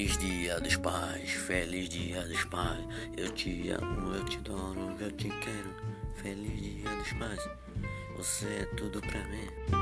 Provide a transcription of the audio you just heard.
Feliz dia dos pais, feliz dia dos pais. Eu te amo, eu te adoro, eu te quero. Feliz dia dos pais. Você é tudo pra mim.